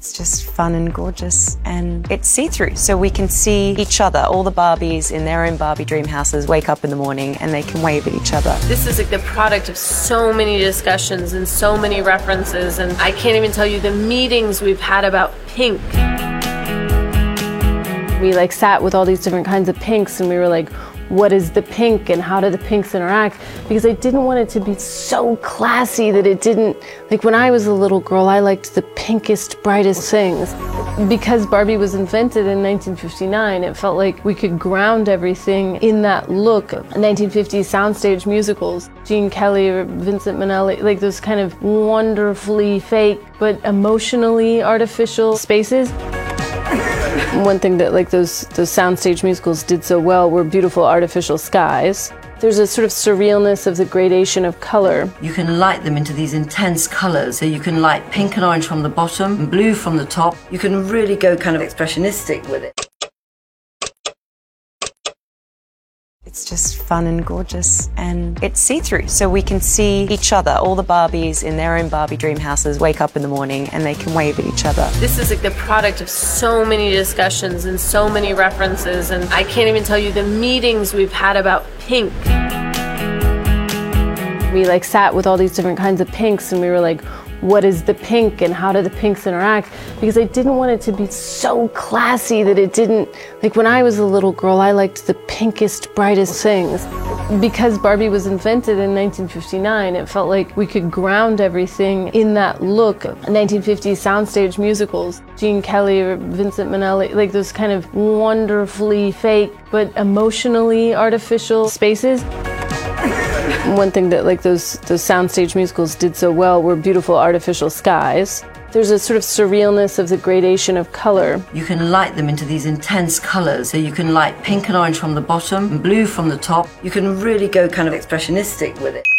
It's just fun and gorgeous and it's see through. So we can see each other, all the Barbies in their own Barbie dream houses wake up in the morning and they can wave at each other. This is like the product of so many discussions and so many references, and I can't even tell you the meetings we've had about pink. We like sat with all these different kinds of pinks and we were like, what is the pink and how do the pinks interact? Because I didn't want it to be so classy that it didn't like when I was a little girl I liked the pinkest brightest things. Because Barbie was invented in 1959 it felt like we could ground everything in that look. 1950s soundstage musicals Gene Kelly or Vincente Minnelli like those kind of wonderfully fake but emotionally artificial spaces one thing that like those those soundstage musicals did so well were beautiful artificial skies. There's a sort of surrealness of the gradation of color. You can light them into these intense colours. So you can light pink and orange from the bottom and blue from the top. You can really go kind of expressionistic with it. It's just fun and gorgeous and it's see through. So we can see each other, all the Barbies in their own Barbie dream houses wake up in the morning and they can wave at each other. This is like the product of so many discussions and so many references, and I can't even tell you the meetings we've had about pink. We like sat with all these different kinds of pinks and we were like, what is the pink and how do the pinks interact? Because I didn't want it to be so classy that it didn't like when I was a little girl I liked the pinkest brightest things. Because Barbie was invented in 1959 it felt like we could ground everything in that look. 1950s soundstage musicals Gene Kelly or Vincente Minnelli like those kind of wonderfully fake but emotionally artificial spaces one thing that like those those soundstage musicals did so well were beautiful artificial skies. There's a sort of surrealness of the gradation of color. You can light them into these intense colours. So you can light pink and orange from the bottom and blue from the top. You can really go kind of expressionistic with it.